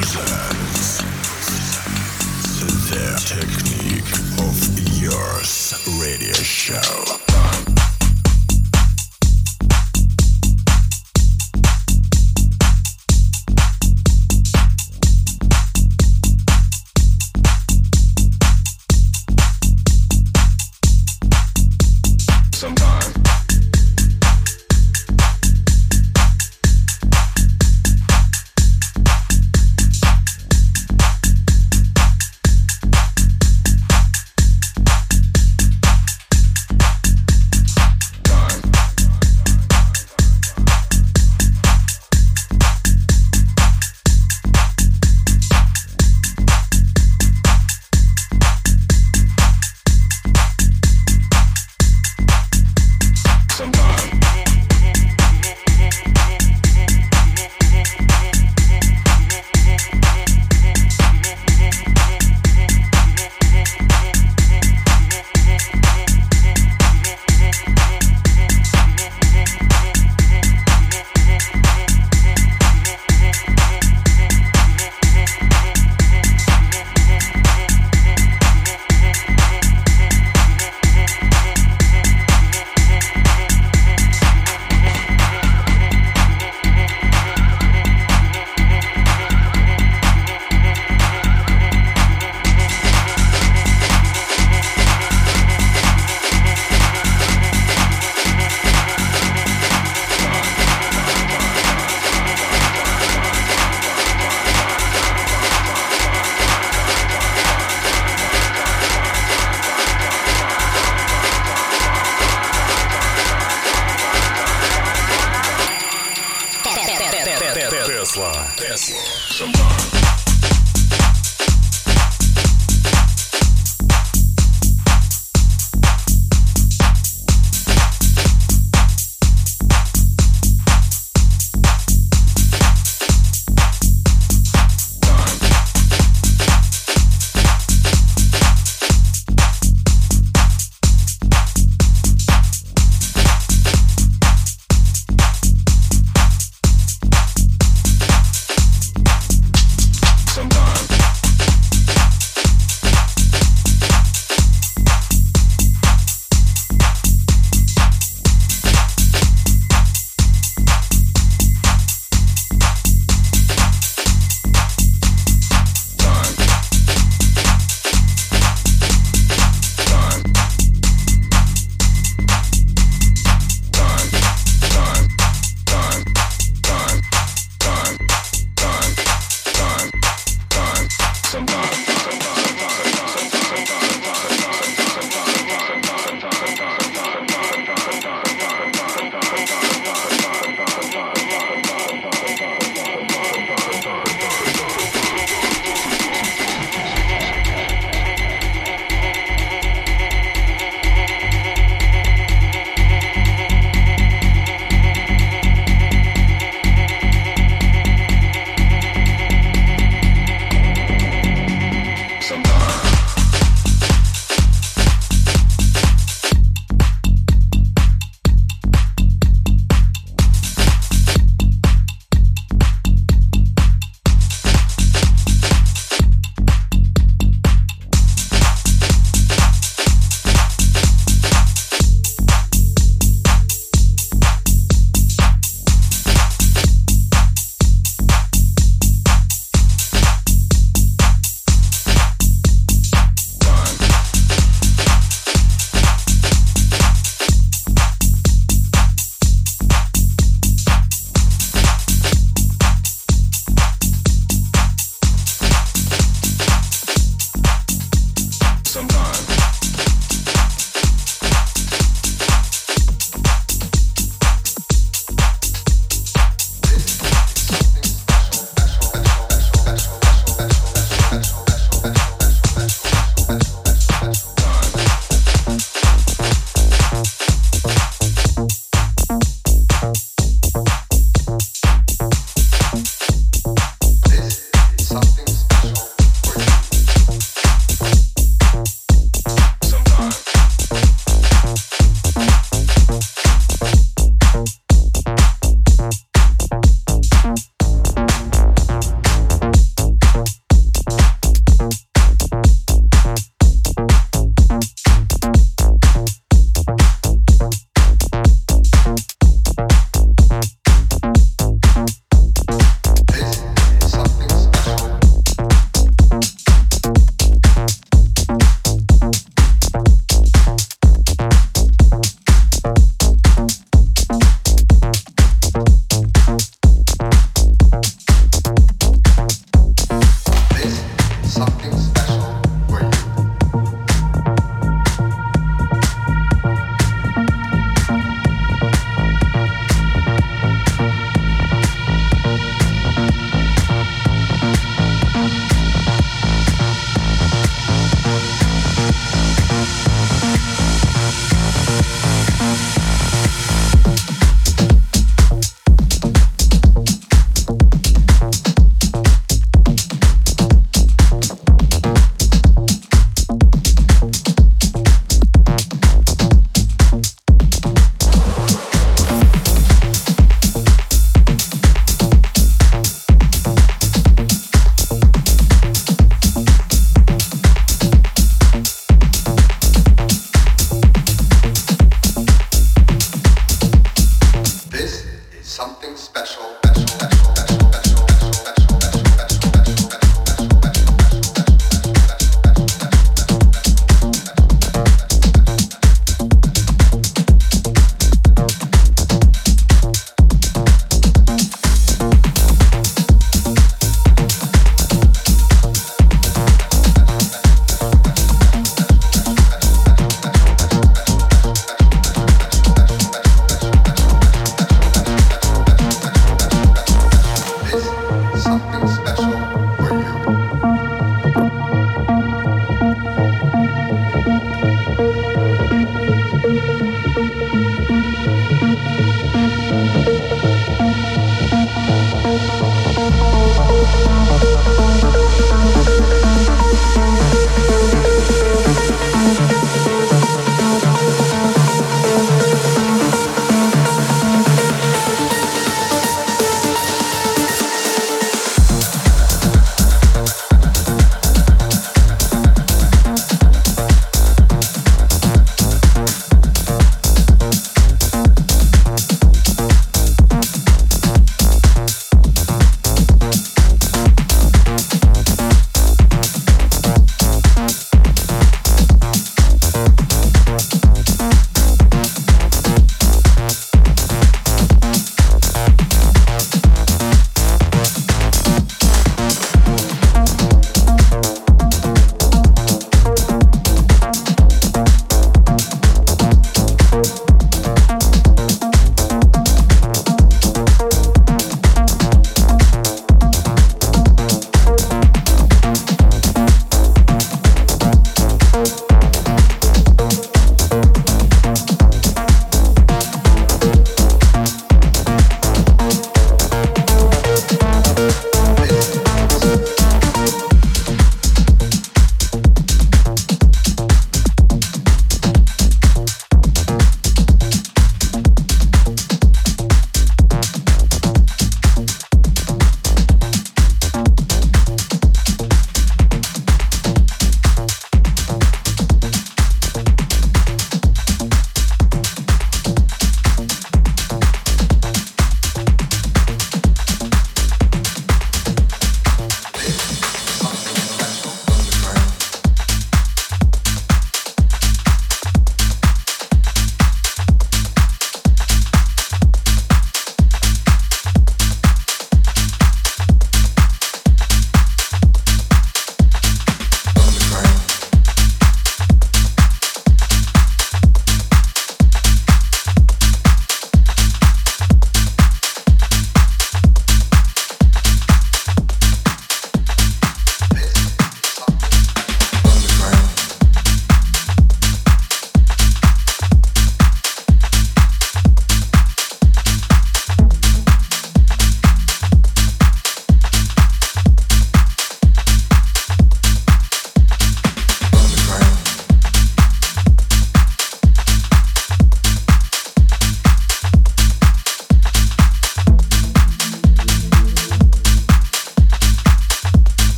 presents the Technic Of Youth radio show.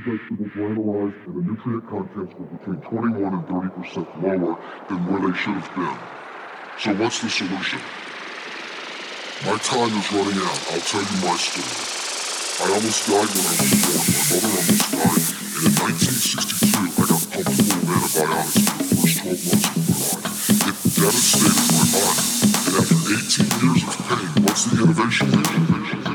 food vegetables were analyzed and the nutrient contents were between 21 and 30 percent lower than where they should have been. So what's the solution? My time is running out. I'll tell you my story. I almost died when I was born. My mother almost died. And in 1962, I got pumped full of antibiotics for the first 12 months of my life. It devastated my body. And after 18 years of pain, what's the innovation? innovation?